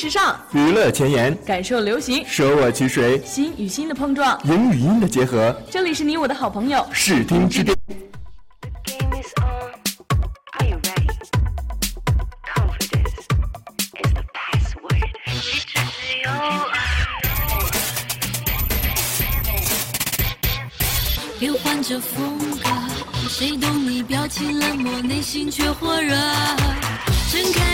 时尚，娱乐前沿，感受流行，舍我其谁？心与心的碰撞，音与音的结合。这里是你我的好朋友，视听之巅。变换着风格，谁懂你表情冷漠，内心却火热。睁开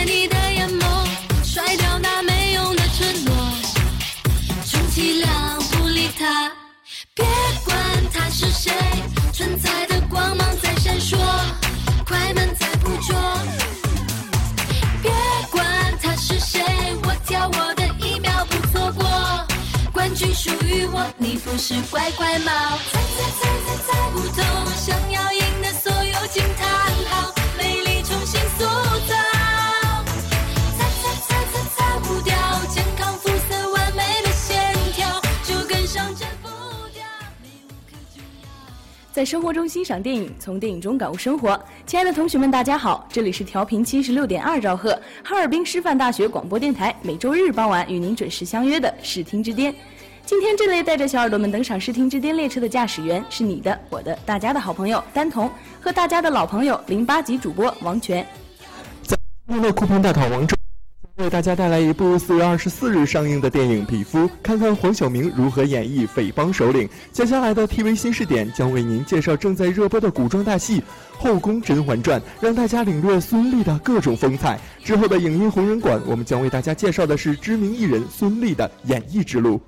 属于我，你不是乖乖猫。猜猜猜猜猜不透，想要赢的所有惊叹号，美丽重新塑造。猜猜猜猜猜不掉，健康肤色完美的线条，就跟上这步调在生活中欣赏电影，从电影中感悟生活。亲爱的同学们，大家好，这里是调频七十六点二兆赫，哈尔滨师范大学广播电台，每周日傍晚与您准时相约的视听之巅。今天这类带着小耳朵们登上视听之巅列车的驾驶员是你的、我的、大家的好朋友丹彤和大家的老朋友零八级主播王权。在娱乐酷碰大讨王中。为大家带来一部四月二十四日上映的电影《匹夫》，看看黄晓明如何演绎匪帮首领。接下来的 TV 新视点将为您介绍正在热播的古装大戏《后宫甄嬛传》，让大家领略孙俪的各种风采。之后的影音红人馆，我们将为大家介绍的是知名艺人孙俪的演艺之路。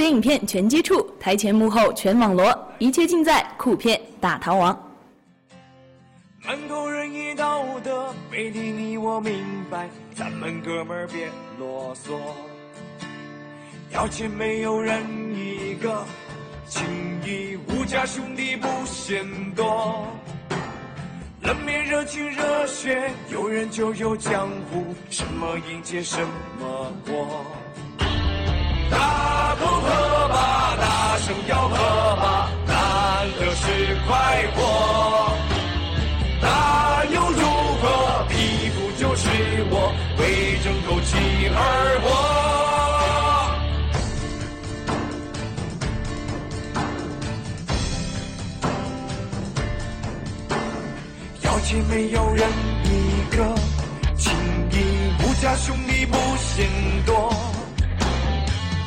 热点影片全接触，台前幕后全网罗，一切尽在酷片大逃亡。满口仁义道德，背地里我明白，咱们哥们儿别啰嗦。要钱没有人一个，情义无价，兄弟不嫌多。冷面热情热血，有人就有江湖，什么迎接什么过。大口喝吧，大声吆喝吧，难得是快活。那又如何？匹夫就是我，为争口气而活。要钱没有人一个，情义无价，兄弟不嫌多。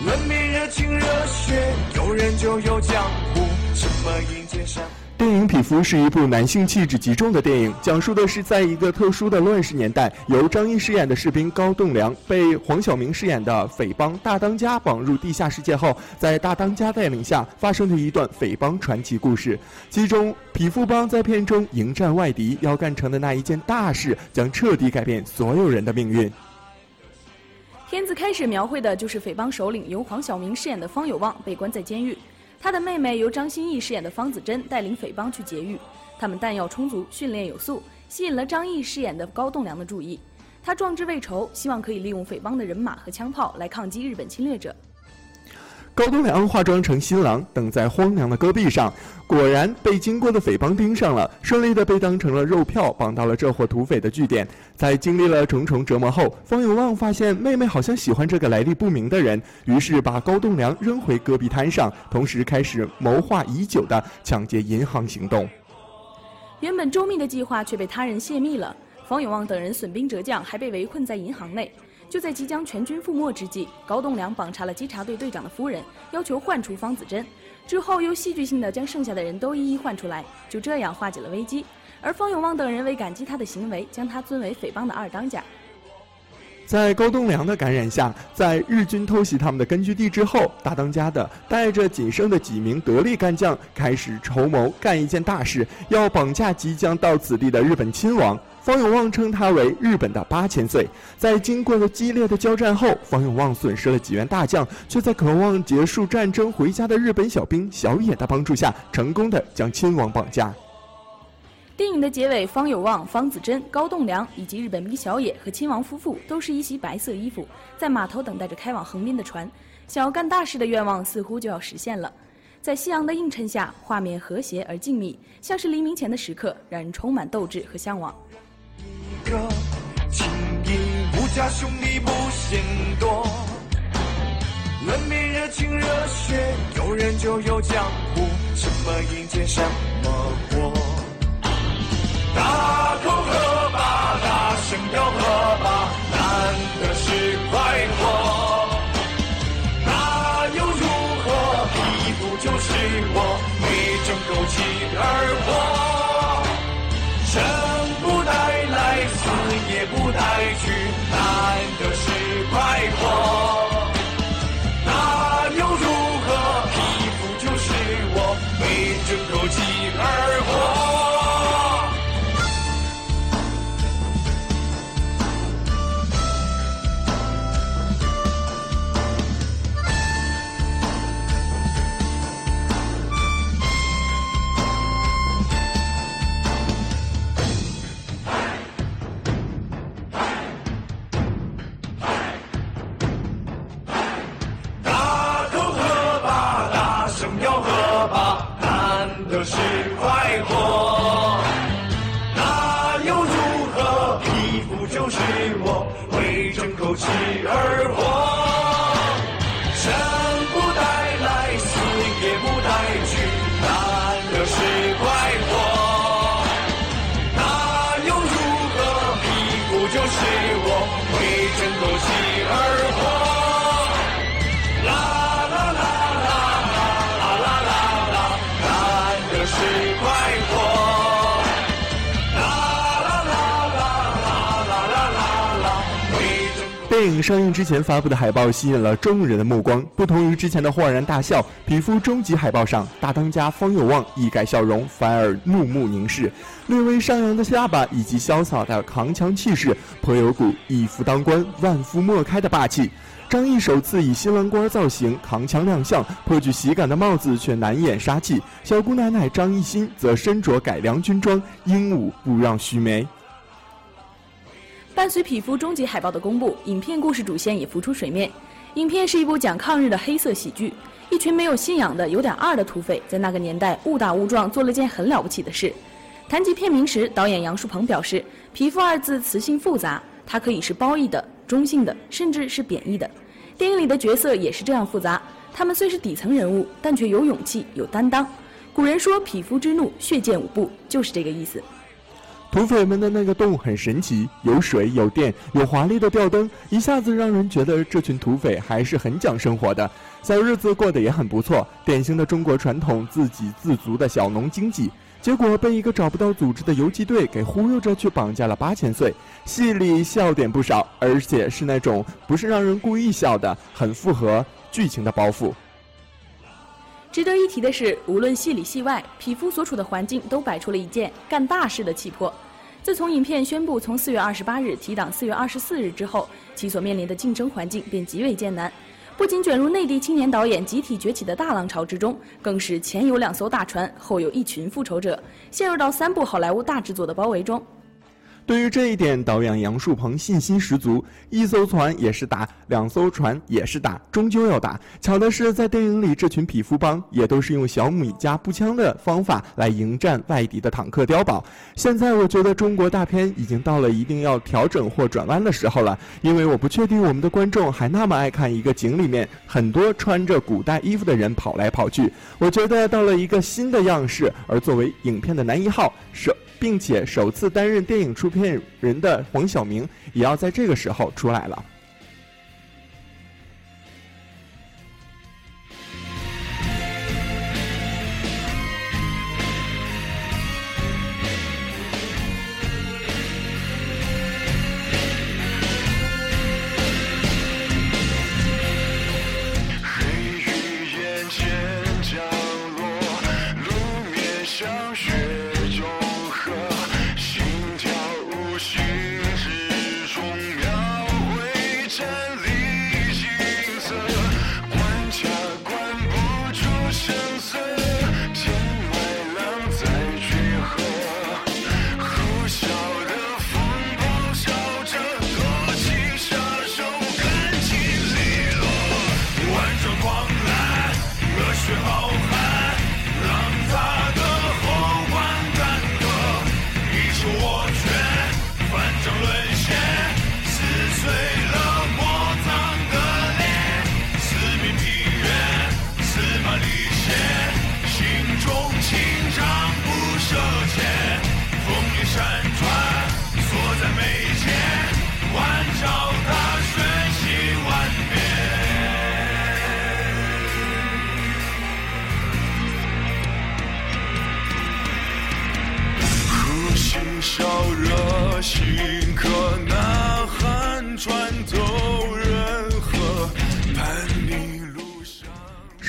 冷面热情热血，有人就有江湖，什么迎接什么。电影《匹夫》是一部男性气质极重的电影，讲述的是在一个特殊的乱世年代，由张译饰演的士兵高栋梁被黄晓明饰演的匪帮大当家绑入地下世界后，在大当家带领下发生的一段匪帮传奇故事。其中，匹夫帮在片中迎战外敌要干成的那一件大事，将彻底改变所有人的命运。片子开始描绘的就是匪帮首领由黄晓明饰演的方有望被关在监狱，他的妹妹由张歆艺饰演的方子珍带领匪帮去劫狱。他们弹药充足，训练有素，吸引了张译饰演的高栋梁的注意。他壮志未酬，希望可以利用匪帮的人马和枪炮来抗击日本侵略者。高栋梁化妆成新郎，等在荒凉的戈壁上，果然被经过的匪帮盯上了，顺利的被当成了肉票，绑到了这伙土匪的据点。在经历了重重折磨后，方永旺发现妹妹好像喜欢这个来历不明的人，于是把高栋梁扔回戈壁滩上，同时开始谋划已久的抢劫银行行动。原本周密的计划却被他人泄密了，方永旺等人损兵折将，还被围困在银行内。就在即将全军覆没之际，高栋梁绑查了稽查队队长的夫人，要求换出方子珍。之后又戏剧性的将剩下的人都一一换出来，就这样化解了危机。而方永旺等人为感激他的行为，将他尊为匪帮的二当家。在高栋梁的感染下，在日军偷袭他们的根据地之后，大当家的带着仅剩的几名得力干将，开始筹谋干一件大事，要绑架即将到此地的日本亲王。方永旺称他为日本的八千岁。在经过了激烈的交战后，方永旺损失了几员大将，却在渴望结束战争回家的日本小兵小野的帮助下，成功的将亲王绑架。电影的结尾，方有望、方子珍、高栋梁以及日本兵小野和亲王夫妇都是一袭白色衣服，在码头等待着开往横滨的船。想要干大事的愿望似乎就要实现了。在夕阳的映衬下，画面和谐而静谧，像是黎明前的时刻，让人充满斗志和向往。一个情义无价，兄弟不嫌多。冷面热情热血，有人就有江湖，什么迎接什么过。大口喝吧，大声吆喝吧，难得是快活。那又如何？匹夫就是我，为争口气而活。前发布的海报吸引了众人的目光，不同于之前的豁然大笑，皮肤终极海报上大当家方有望一改笑容，反而怒目凝视，略微上扬的下巴以及潇洒的扛枪气势，颇有股一夫当关万夫莫开的霸气。张译首次以新郎官造型扛枪亮相，颇具喜感的帽子却难掩杀气。小姑奶奶张艺兴则身着改良军装，英武不让须眉。伴随《匹夫》终极海报的公布，影片故事主线也浮出水面。影片是一部讲抗日的黑色喜剧，一群没有信仰的、有点二的土匪，在那个年代误打误撞做了件很了不起的事。谈及片名时，导演杨树鹏表示：“匹夫二字词性复杂，它可以是褒义的、中性的，甚至是贬义的。电影里的角色也是这样复杂，他们虽是底层人物，但却有勇气、有担当。古人说‘匹夫之怒，血溅五步’，就是这个意思。”土匪们的那个洞很神奇，有水有电有华丽的吊灯，一下子让人觉得这群土匪还是很讲生活的，小日子过得也很不错，典型的中国传统自给自足的小农经济。结果被一个找不到组织的游击队给忽悠着去绑架了八千岁，戏里笑点不少，而且是那种不是让人故意笑的，很符合剧情的包袱。值得一提的是，无论戏里戏外，匹夫所处的环境都摆出了一件干大事的气魄。自从影片宣布从四月二十八日提档四月二十四日之后，其所面临的竞争环境便极为艰难。不仅卷入内地青年导演集体崛起的大浪潮之中，更是前有两艘大船，后有一群复仇者，陷入到三部好莱坞大制作的包围中。对于这一点，导演杨树鹏信心十足。一艘船也是打，两艘船也是打，终究要打。巧的是，在电影里，这群匹夫帮也都是用小米加步枪的方法来迎战外敌的坦克碉堡。现在，我觉得中国大片已经到了一定要调整或转弯的时候了，因为我不确定我们的观众还那么爱看一个井里面很多穿着古代衣服的人跑来跑去。我觉得到了一个新的样式，而作为影片的男一号是。并且首次担任电影出骗人的黄晓明，也要在这个时候出来了。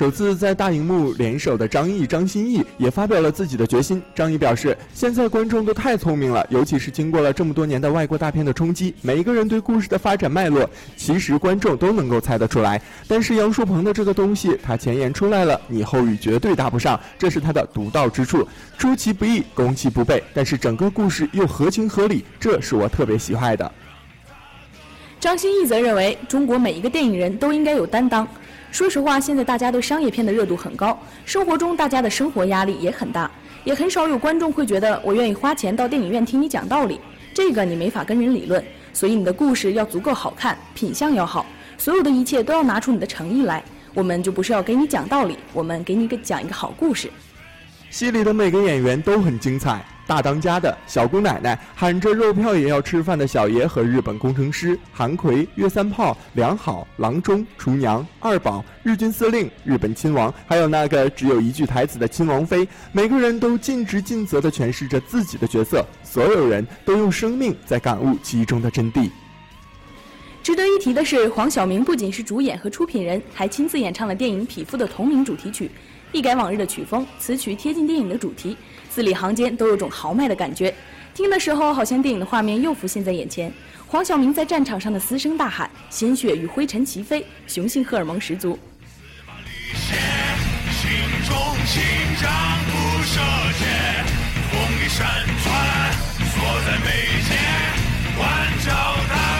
首次在大荧幕联手的张译、张歆艺也发表了自己的决心。张译表示：“现在观众都太聪明了，尤其是经过了这么多年的外国大片的冲击，每一个人对故事的发展脉络，其实观众都能够猜得出来。但是杨树鹏的这个东西，他前言出来了，你后语绝对搭不上，这是他的独到之处。出其不意，攻其不备，但是整个故事又合情合理，这是我特别喜爱的。”张歆艺则认为，中国每一个电影人都应该有担当。说实话，现在大家对商业片的热度很高，生活中大家的生活压力也很大，也很少有观众会觉得我愿意花钱到电影院听你讲道理，这个你没法跟人理论。所以你的故事要足够好看，品相要好，所有的一切都要拿出你的诚意来。我们就不是要给你讲道理，我们给你个讲一个好故事。戏里的每个演员都很精彩。大当家的小姑奶奶，喊着肉票也要吃饭的小爷和日本工程师韩奎、岳三炮、良好、郎中、厨娘、二宝、日军司令、日本亲王，还有那个只有一句台词的亲王妃，每个人都尽职尽责地诠释着自己的角色，所有人都用生命在感悟其中的真谛。值得一提的是，黄晓明不仅是主演和出品人，还亲自演唱了电影《匹夫》的同名主题曲，一改往日的曲风，此曲贴近电影的主题，字里行间都有种豪迈的感觉。听的时候，好像电影的画面又浮现在眼前。黄晓明在战场上的嘶声大喊，鲜血与灰尘齐飞，雄性荷尔蒙十足。心中心脏不射箭，风里山川锁在眉间，万丈。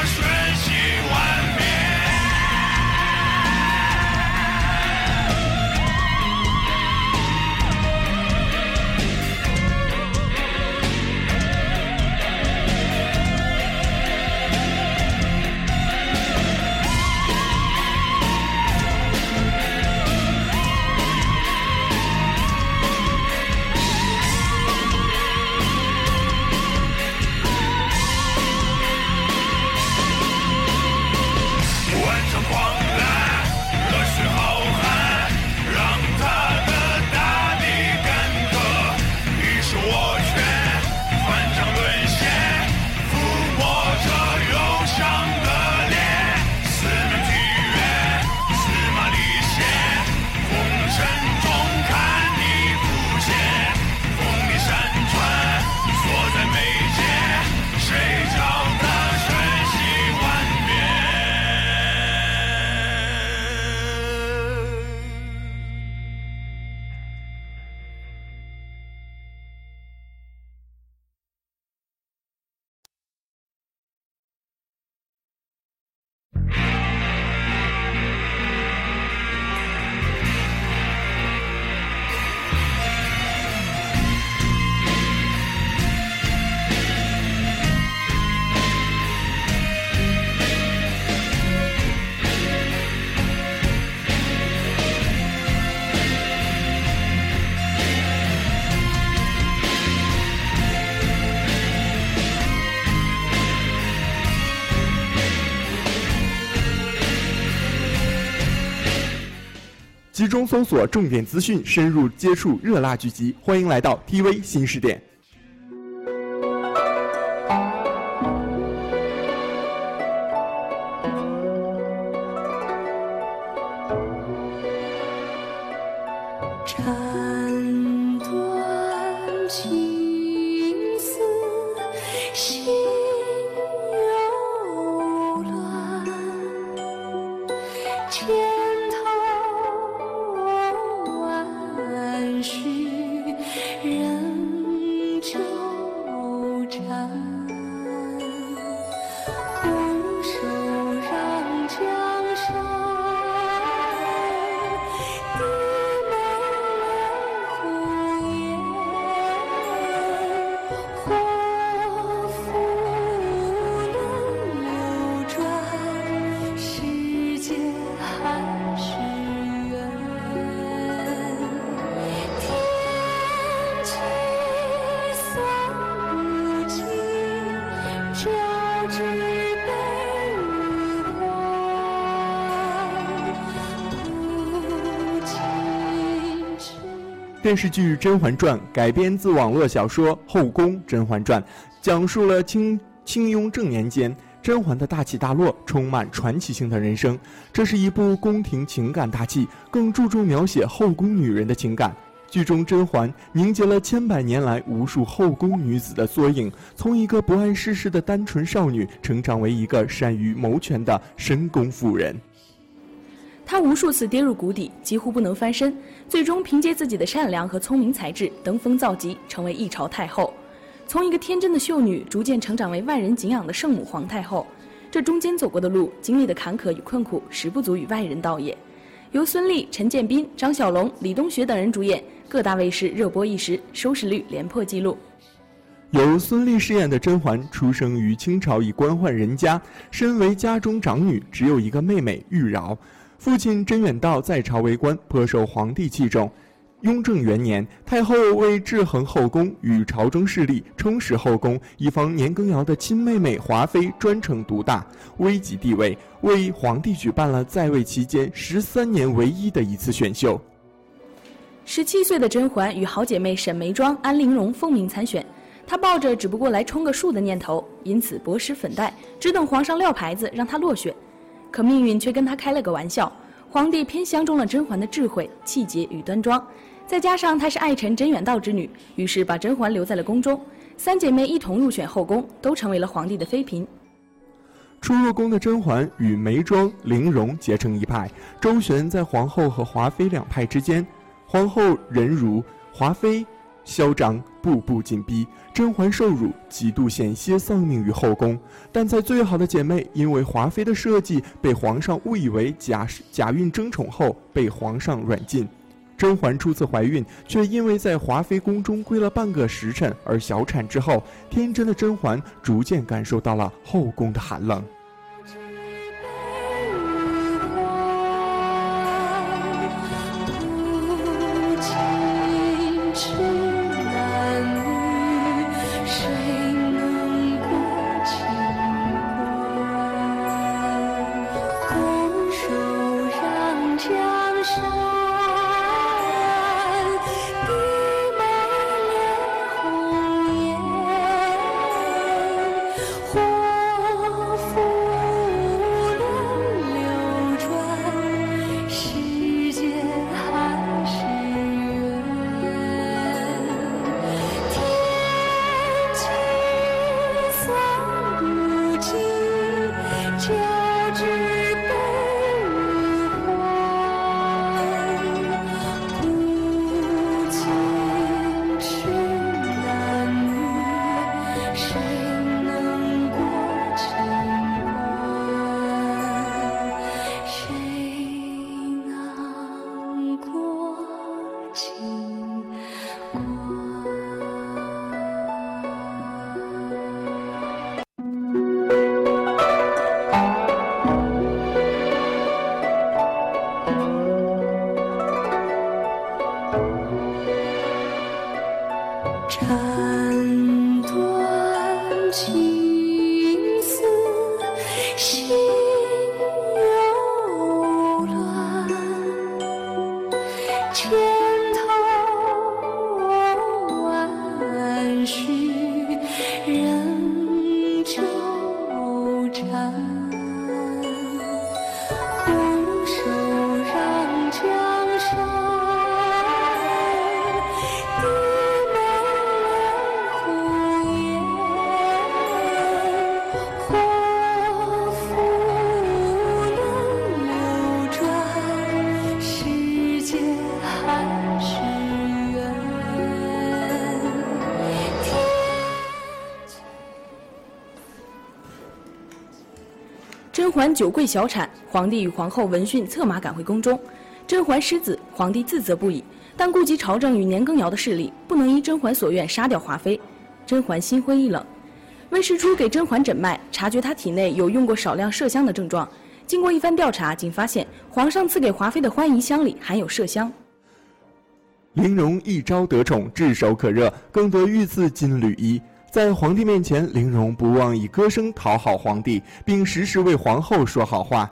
集中搜索重点资讯，深入接触热辣剧集。欢迎来到 TV 新视点。电视剧《甄嬛传》改编自网络小说《后宫甄嬛传》，讲述了清清雍正年间甄嬛的大起大落，充满传奇性的人生。这是一部宫廷情感大戏，更注重描写后宫女人的情感。剧中甄嬛凝结了千百年来无数后宫女子的缩影，从一个不谙世事的单纯少女，成长为一个善于谋权的深宫妇人。她无数次跌入谷底，几乎不能翻身，最终凭借自己的善良和聪明才智登峰造极，成为一朝太后。从一个天真的秀女，逐渐成长为万人敬仰的圣母皇太后。这中间走过的路，经历的坎坷与困苦，实不足与外人道也。由孙俪、陈建斌、张小龙、李东学等人主演，各大卫视热播一时，收视率连破纪录。由孙俪饰演的甄嬛，出生于清朝一官宦人家，身为家中长女，只有一个妹妹玉娆。父亲甄远道在朝为官，颇受皇帝器重。雍正元年，太后为制衡后宫与朝中势力，充实后宫，以防年羹尧的亲妹妹华妃专程独大，危及地位，为皇帝举办了在位期间十三年唯一的一次选秀。十七岁的甄嬛与好姐妹沈眉庄、安陵容奉命参选，她抱着只不过来充个数的念头，因此薄施粉黛，只等皇上撂牌子让她落选。可命运却跟他开了个玩笑，皇帝偏相中了甄嬛的智慧、气节与端庄，再加上她是爱臣甄远道之女，于是把甄嬛留在了宫中。三姐妹一同入选后宫，都成为了皇帝的妃嫔。初入宫的甄嬛与眉庄、玲珑结成一派，周旋在皇后和华妃两派之间。皇后忍辱，华妃嚣张，步步紧逼。甄嬛受辱，几度险些丧命于后宫。但在最好的姐妹因为华妃的设计被皇上误以为假假孕争宠后，被皇上软禁。甄嬛初次怀孕，却因为在华妃宫中跪了半个时辰而小产之后，天真的甄嬛逐渐感受到了后宫的寒冷。甄嬛久跪小产，皇帝与皇后闻讯策马赶回宫中，甄嬛失子，皇帝自责不已，但顾及朝政与年羹尧的势力，不能依甄嬛所愿杀掉华妃。甄嬛心灰意冷，温实初给甄嬛诊脉，察觉她体内有用过少量麝香的症状。经过一番调查，竟发现皇上赐给华妃的欢宜香里含有麝香。玲珑一朝得宠，炙手可热，更得御赐金缕衣。在皇帝面前，玲珑不忘以歌声讨好皇帝，并时时为皇后说好话。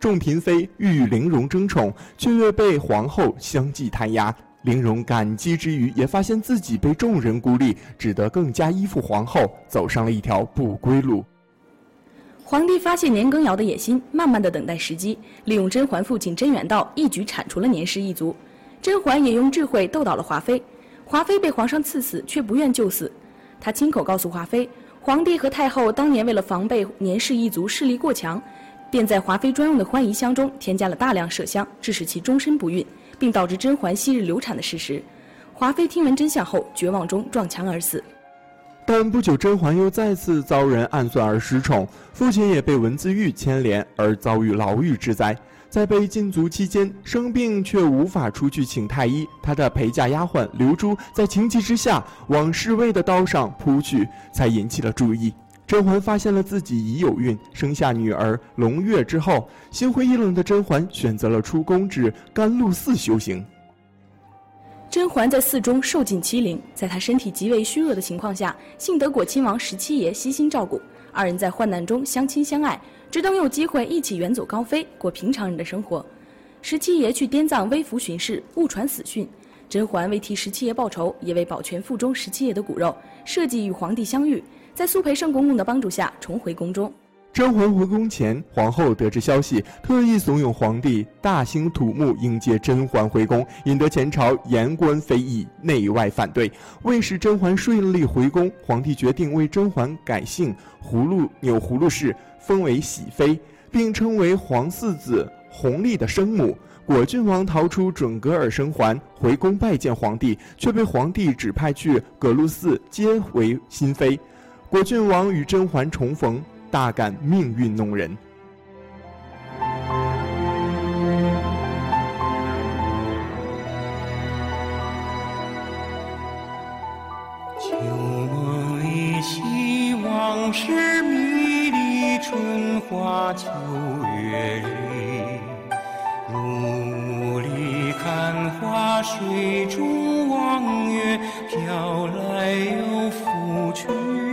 众嫔妃欲与玲珑争宠，却又被皇后相继弹压。玲珑感激之余，也发现自己被众人孤立，只得更加依附皇后，走上了一条不归路。皇帝发现年羹尧的野心，慢慢的等待时机，利用甄嬛父亲甄远道，一举铲除了年氏一族。甄嬛也用智慧斗倒了华妃，华妃被皇上赐死，却不愿就死。他亲口告诉华妃，皇帝和太后当年为了防备年氏一族势力过强，便在华妃专用的欢宜香中添加了大量麝香，致使其终身不孕，并导致甄嬛昔日流产的事实。华妃听闻真相后，绝望中撞墙而死。但不久，甄嬛又再次遭人暗算而失宠，父亲也被文字狱牵连而遭遇牢狱之灾。在被禁足期间生病却无法出去请太医，他的陪嫁丫鬟刘珠在情急之下往侍卫的刀上扑去，才引起了注意。甄嬛发现了自己已有孕，生下女儿胧月之后，心灰意冷的甄嬛选择了出宫至甘露寺修行。甄嬛在寺中受尽欺凌，在她身体极为虚弱的情况下，幸得果亲王十七爷悉心照顾，二人在患难中相亲相爱。只等有机会一起远走高飞，过平常人的生活。十七爷去滇藏微服巡视，误传死讯，甄嬛为替十七爷报仇，也为保全腹中十七爷的骨肉，设计与皇帝相遇，在苏培盛公公的帮助下重回宫中。甄嬛回宫前，皇后得知消息，特意怂恿皇帝大兴土木迎接甄嬛回宫，引得前朝言官非议，内外反对。为使甄嬛顺利回宫，皇帝决定为甄嬛改姓葫芦钮葫芦氏，封为喜妃，并称为皇四子弘历的生母。果郡王逃出准噶尔生还，回宫拜见皇帝，却被皇帝指派去葛路寺接为新妃。果郡王与甄嬛重逢。大感命运弄人。旧梦依稀，往事迷离，春花秋月里，雾里看花，水中望月，飘来又浮去。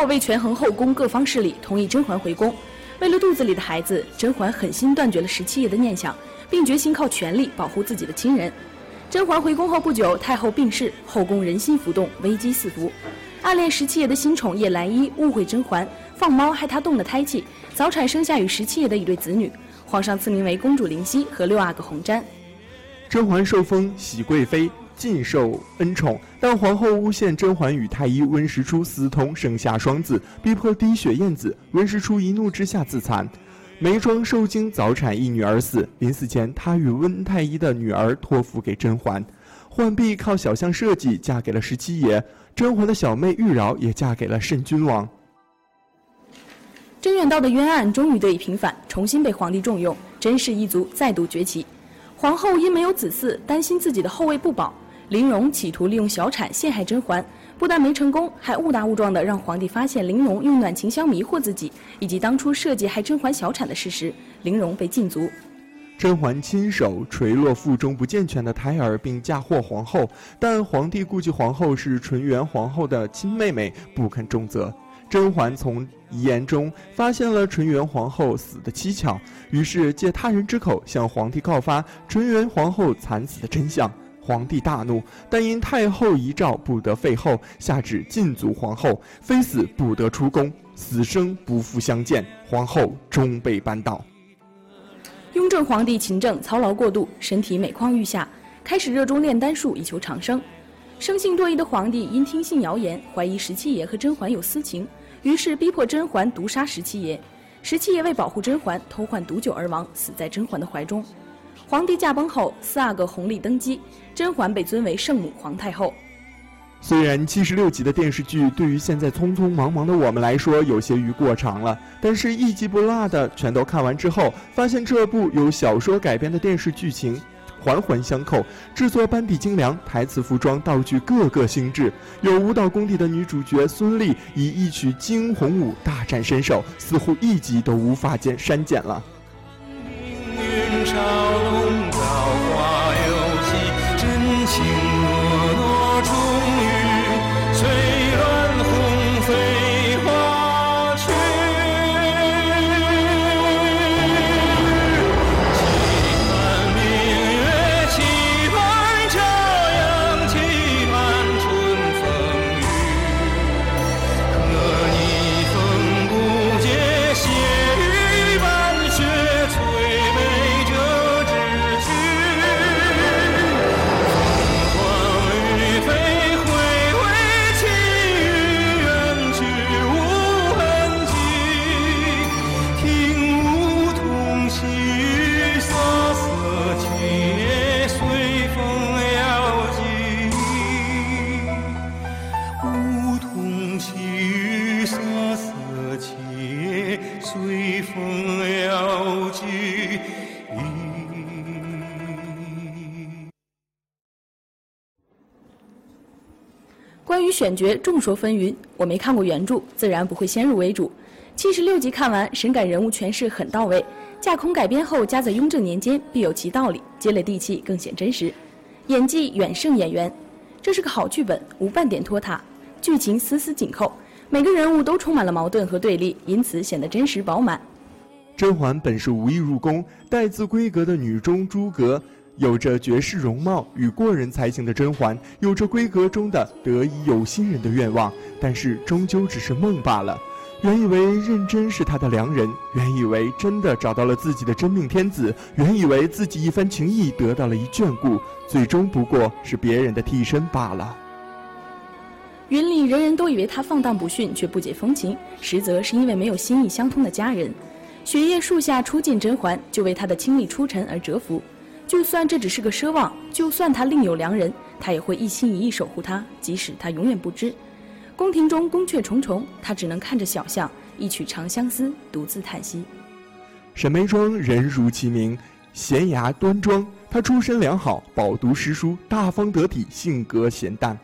后为权衡后宫各方势力，同意甄嬛回宫。为了肚子里的孩子，甄嬛狠心断绝了十七爷的念想，并决心靠权力保护自己的亲人。甄嬛回宫后不久，太后病逝，后宫人心浮动，危机四伏。暗恋十七爷的新宠叶澜依误会甄嬛，放猫害她动了胎气，早产生下与十七爷的一对子女。皇上赐名为公主灵犀和六阿哥红毡。甄嬛受封喜贵妃，尽受恩宠，但皇后诬陷甄嬛与太医温实初私通，生下双子，逼迫滴血验子。温实初一怒之下自残。眉庄受惊早产一女而死，临死前，他与温太医的女儿托付给甄嬛。浣碧靠小象设计嫁给了十七爷，甄嬛的小妹玉娆也嫁给了慎君王。甄远道的冤案终于得以平反，重新被皇帝重用，甄氏一族再度崛起。皇后因没有子嗣，担心自己的后位不保，玲珑企图利用小产陷害甄嬛，不但没成功，还误打误撞的让皇帝发现玲珑用暖情香迷惑自己，以及当初设计害甄嬛小产的事实。玲珑被禁足。甄嬛亲手垂落腹中不健全的胎儿，并嫁祸皇后，但皇帝顾忌皇后是纯元皇后的亲妹妹，不肯重责。甄嬛从遗言中发现了纯元皇后死的蹊跷，于是借他人之口向皇帝告发纯元皇后惨死的真相。皇帝大怒，但因太后遗诏不得废后，下旨禁足皇后，非死不得出宫，死生不复相见。皇后终被扳倒。雍正皇帝勤政操劳过度，身体每况愈下，开始热衷炼丹术以求长生。生性多疑的皇帝因听信谣言，怀疑十七爷和甄嬛有私情，于是逼迫甄嬛毒杀十七爷。十七爷为保护甄嬛，偷换毒酒而亡，死在甄嬛的怀中。皇帝驾崩后，四阿哥弘历登基，甄嬛被尊为圣母皇太后。虽然七十六集的电视剧对于现在匆匆忙忙的我们来说有些于过长了，但是一集不落的全都看完之后，发现这部由小说改编的电视剧情环环相扣，制作班底精良，台词、服装、道具个个精致。有舞蹈功底的女主角孙俪以一曲惊鸿舞大展身手，似乎一集都无法减删减了。寻找龙选角众说纷纭，我没看过原著，自然不会先入为主。七十六集看完，神感人物诠释很到位，架空改编后加在雍正年间必有其道理，积累地气，更显真实。演技远胜演员，这是个好剧本，无半点拖沓，剧情丝丝紧扣，每个人物都充满了矛盾和对立，因此显得真实饱满。甄嬛本是无意入宫，待字闺阁的女中诸葛。有着绝世容貌与过人才情的甄嬛，有着闺阁中的得以有心人的愿望，但是终究只是梦罢了。原以为认真是她的良人，原以为真的找到了自己的真命天子，原以为自己一番情谊得到了一眷顾，最终不过是别人的替身罢了。云里人人都以为他放荡不驯，却不解风情，实则是因为没有心意相通的家人。雪夜树下初见甄嬛，就为她的清丽出尘而折服。就算这只是个奢望，就算他另有良人，他也会一心一意守护她，即使他永远不知。宫廷中宫阙重重，他只能看着小巷，一曲长相思，独自叹息。沈眉庄人如其名，娴雅端庄。她出身良好，饱读诗书，大方得体，性格恬淡。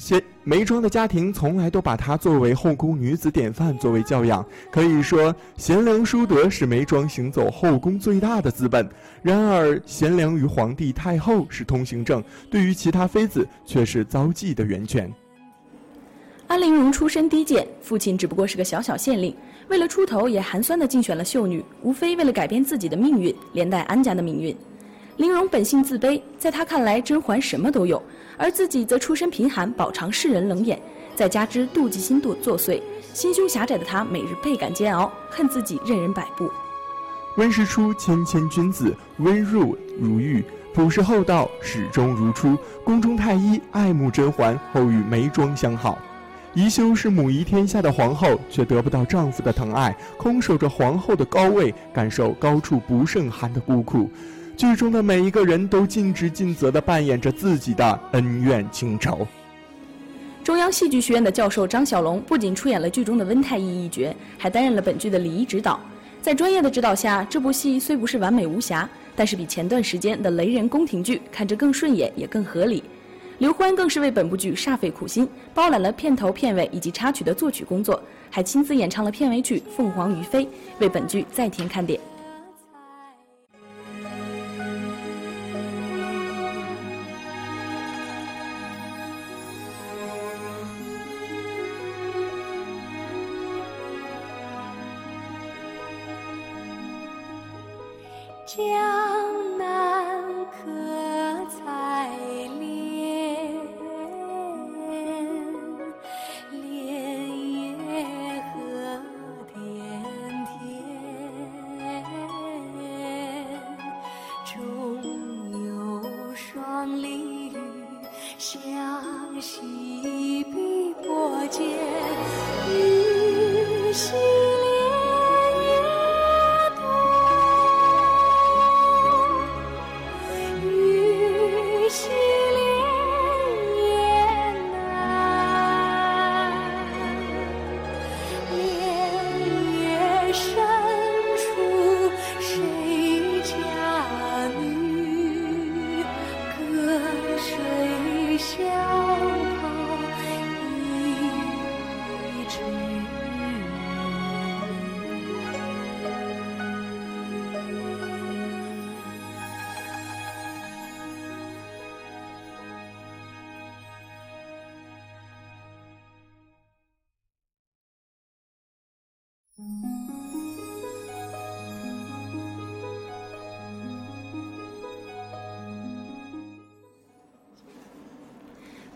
贤眉庄的家庭从来都把她作为后宫女子典范作为教养，可以说贤良淑德是眉庄行走后宫最大的资本。然而，贤良与皇帝太后是通行证，对于其他妃子却是遭忌的源泉。安陵容出身低贱，父亲只不过是个小小县令，为了出头也寒酸的竞选了秀女，无非为了改变自己的命运，连带安家的命运。玲珑本性自卑，在他看来，甄嬛什么都有，而自己则出身贫寒，饱尝世人冷眼，再加之妒忌心作作祟，心胸狭窄的他每日倍感煎熬，恨自己任人摆布。温实初谦谦君子，温润如玉，朴实厚道，始终如初。宫中太医爱慕甄嬛，后与眉庄相好。宜修是母仪天下的皇后，却得不到丈夫的疼爱，空守着皇后的高位，感受高处不胜寒的孤苦。剧中的每一个人都尽职尽责地扮演着自己的恩怨情仇。中央戏剧学院的教授张小龙不仅出演了剧中的温太医一角，还担任了本剧的礼仪指导。在专业的指导下，这部戏虽不是完美无瑕，但是比前段时间的雷人宫廷剧看着更顺眼，也更合理。刘欢更是为本部剧煞费苦心，包揽了片头、片尾以及插曲的作曲工作，还亲自演唱了片尾曲《凤凰于飞》，为本剧再添看点。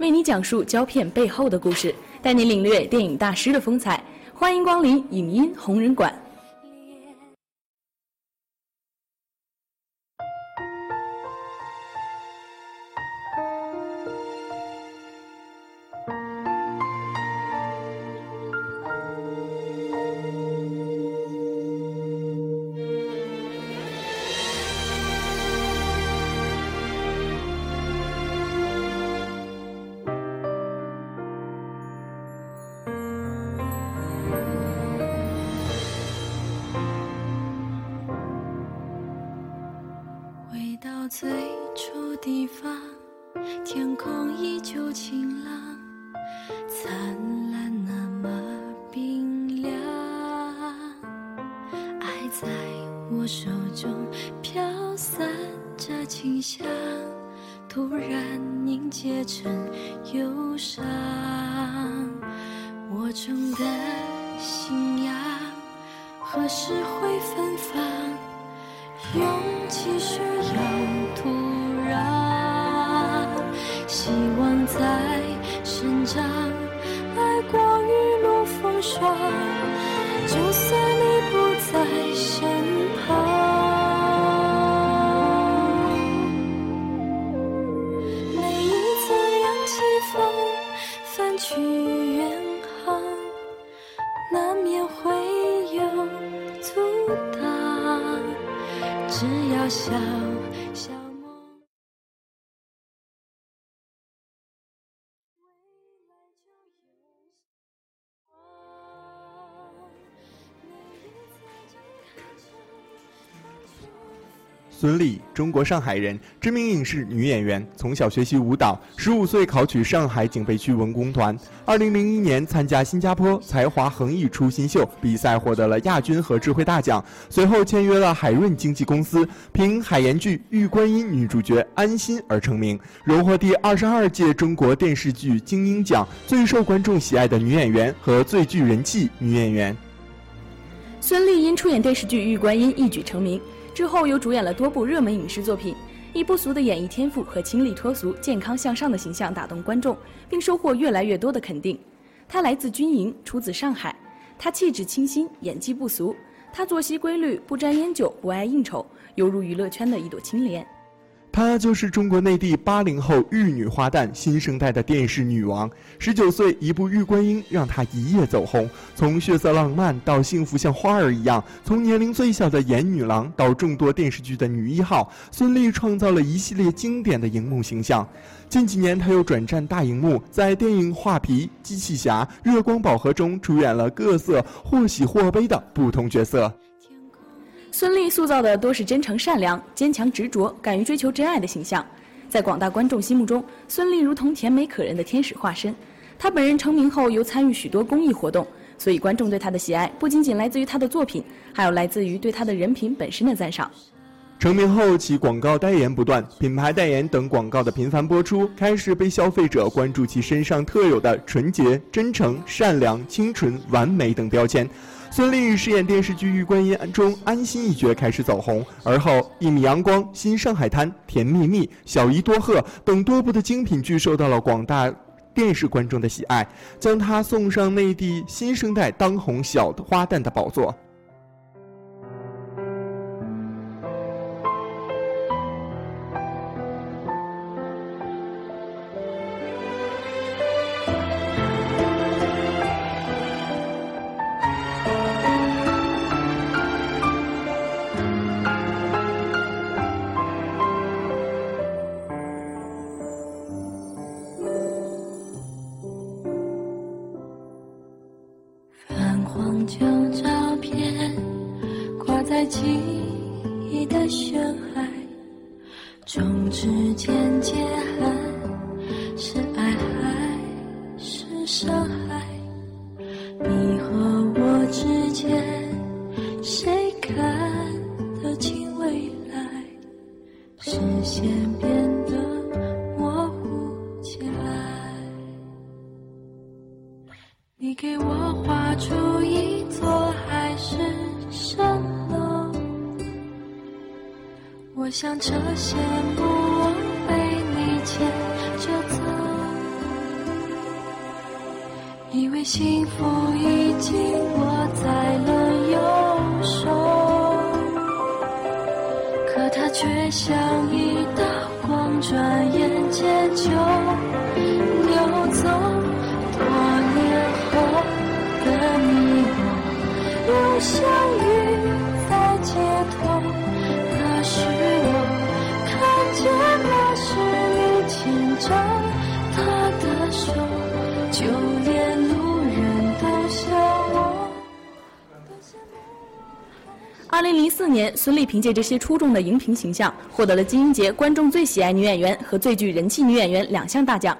为你讲述胶片背后的故事，带你领略电影大师的风采。欢迎光临影音红人馆。到最初地方，天空依旧晴朗，灿烂那么冰凉，爱在我手中飘散着清香，突然凝结成忧伤。我种的信仰何时会芬芳？勇气需要土壤，希望在生长，孙俪，中国上海人，知名影视女演员，从小学习舞蹈，十五岁考取上海警备区文工团。二零零一年参加新加坡才华横溢出新秀比赛，获得了亚军和智慧大奖。随后签约了海润经纪公司，凭海盐剧《玉观音》女主角安心而成名，荣获第二十二届中国电视剧精英奖最受观众喜爱的女演员和最具人气女演员。孙俪因出演电视剧《玉观音》一举成名，之后又主演了多部热门影视作品，以不俗的演艺天赋和清丽脱俗、健康向上的形象打动观众，并收获越来越多的肯定。他来自军营，出自上海，他气质清新，演技不俗，他作息规律，不沾烟酒，不爱应酬，犹如娱乐圈的一朵青莲。她就是中国内地八零后玉女花旦，新生代的电视女王。十九岁，一部《玉观音》让她一夜走红。从血色浪漫到幸福像花儿一样，从年龄最小的演女郎到众多电视剧的女一号，孙俪创造了一系列经典的荧幕形象。近几年，她又转战大荧幕，在电影《画皮》《机器侠》《月光宝盒》中出演了各色或喜或悲的不同角色。孙俪塑造的多是真诚善良、坚强执着、敢于追求真爱的形象，在广大观众心目中，孙俪如同甜美可人的天使化身。她本人成名后又参与许多公益活动，所以观众对她的喜爱不仅仅来自于她的作品，还有来自于对她的人品本身的赞赏。成名后，其广告代言不断，品牌代言等广告的频繁播出，开始被消费者关注其身上特有的纯洁、真诚、善良、清纯、完美等标签。孙俪饰演电视剧《玉观音》中安心一角开始走红，而后《一米阳光》《新上海滩》《甜蜜蜜》《小姨多鹤》等多部的精品剧受到了广大电视观众的喜爱，将她送上内地新生代当红小花旦的宝座。你给我画出一座海市蜃楼，我想这些不枉被你牵着走，以为幸福已经握在了右手，可它却像一道光，转眼间就四年，孙俪凭借这些出众的荧屏形象，获得了金鹰节观众最喜爱女演员和最具人气女演员两项大奖。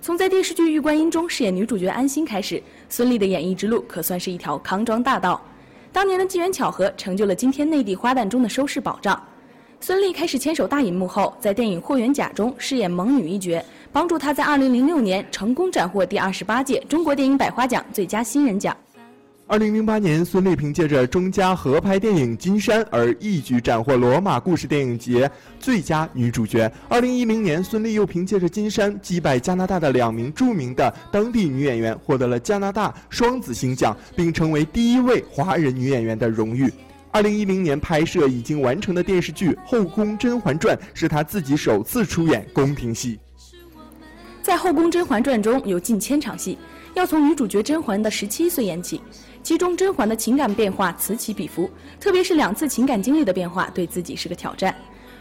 从在电视剧《玉观音》中饰演女主角安心开始，孙俪的演艺之路可算是一条康庄大道。当年的机缘巧合，成就了今天内地花旦中的收视保障。孙俪开始牵手大荧幕后，在电影《霍元甲》中饰演萌女一角，帮助她在2006年成功斩获第二十八届中国电影百花奖最佳新人奖。二零零八年，孙俪凭借着中加合拍电影《金山》而一举斩获罗马故事电影节最佳女主角。二零一零年，孙俪又凭借着《金山》击败加拿大的两名著名的当地女演员，获得了加拿大双子星奖，并成为第一位华人女演员的荣誉。二零一零年拍摄已经完成的电视剧《后宫甄嬛传》是她自己首次出演宫廷戏。在《后宫甄嬛传》中有近千场戏，要从女主角甄嬛的十七岁演起。其中甄嬛的情感变化此起彼伏，特别是两次情感经历的变化，对自己是个挑战。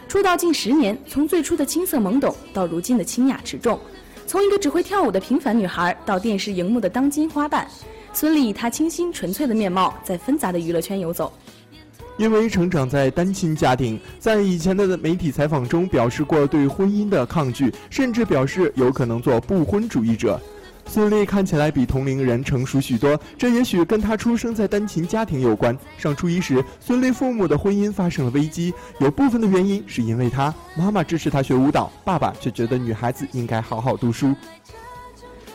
出道近十年，从最初的青涩懵懂到如今的清雅持重，从一个只会跳舞的平凡女孩到电视荧幕的当今花旦，孙俪以她清新纯粹的面貌在纷杂的娱乐圈游走。因为成长在单亲家庭，在以前的媒体采访中表示过对婚姻的抗拒，甚至表示有可能做不婚主义者。孙俪看起来比同龄人成熟许多，这也许跟她出生在单亲家庭有关。上初一时，孙俪父母的婚姻发生了危机，有部分的原因是因为她妈妈支持她学舞蹈，爸爸却觉得女孩子应该好好读书。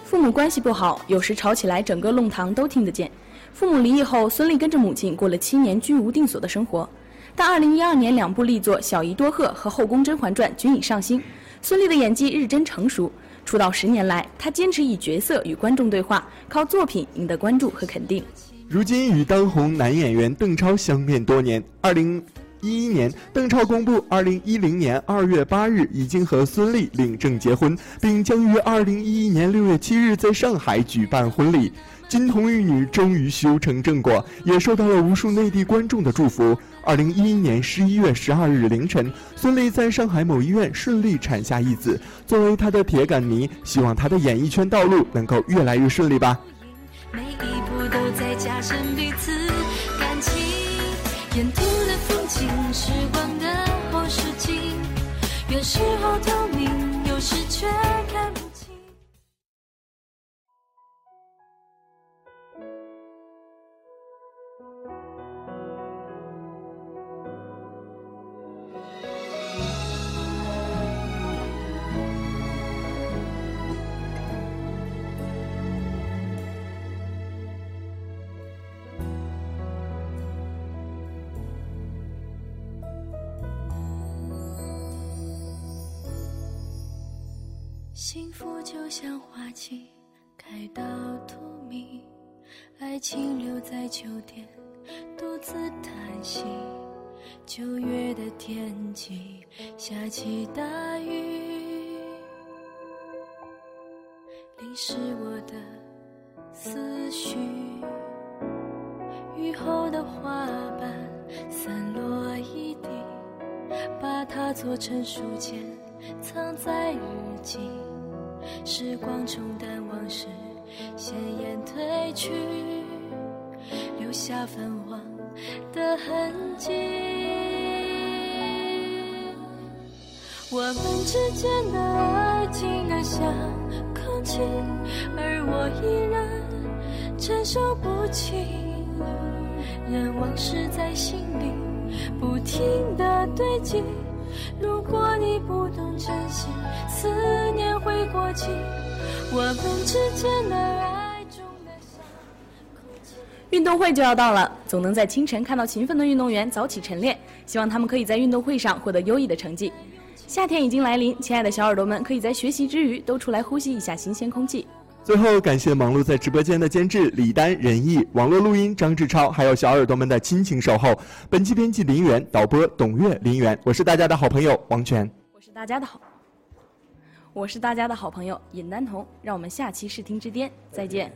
父母关系不好，有时吵起来，整个弄堂都听得见。父母离异后，孙俪跟着母亲过了七年居无定所的生活。但二零一二年，两部力作《小姨多鹤》和《后宫甄嬛传》均已上新，孙俪的演技日臻成熟。出道十年来，他坚持以角色与观众对话，靠作品赢得关注和肯定。如今与当红男演员邓超相恋多年，二零一一年，邓超公布，二零一零年二月八日已经和孙俪领证结婚，并将于二零一一年六月七日在上海举办婚礼。金童玉女终于修成正果，也受到了无数内地观众的祝福。二零一一年十一月十二日凌晨，孙俪在上海某医院顺利产下一子。作为她的铁杆迷，希望她的演艺圈道路能够越来越顺利吧。每一步都在加深彼此感情，沿途的风景，时光的后视镜，有时候透明，有时却像花期，开到荼蘼，爱情留在秋天，独自叹息。九月的天气，下起大雨，淋湿我的思绪。雨后的花瓣散落一地，把它做成书签，藏在日记。时光冲淡往事，鲜艳褪去，留下泛黄的痕迹。我们之间的爱静得像空气，而我依然承受不起。任往事在心里不停地堆积。如果你不懂珍惜，思念会过期。我们之间的爱重得像。运动会就要到了，总能在清晨看到勤奋的运动员早起晨练，希望他们可以在运动会上获得优异的成绩。夏天已经来临，亲爱的小耳朵们，可以在学习之余都出来呼吸一下新鲜空气。最后，感谢忙碌在直播间的监制李丹、任毅，网络录音张志超，还有小耳朵们的亲情守候。本期编辑林源，导播董月、林源，我是大家的好朋友王权，我是大家的好，我是大家的好朋友尹丹彤，让我们下期视听之巅再见。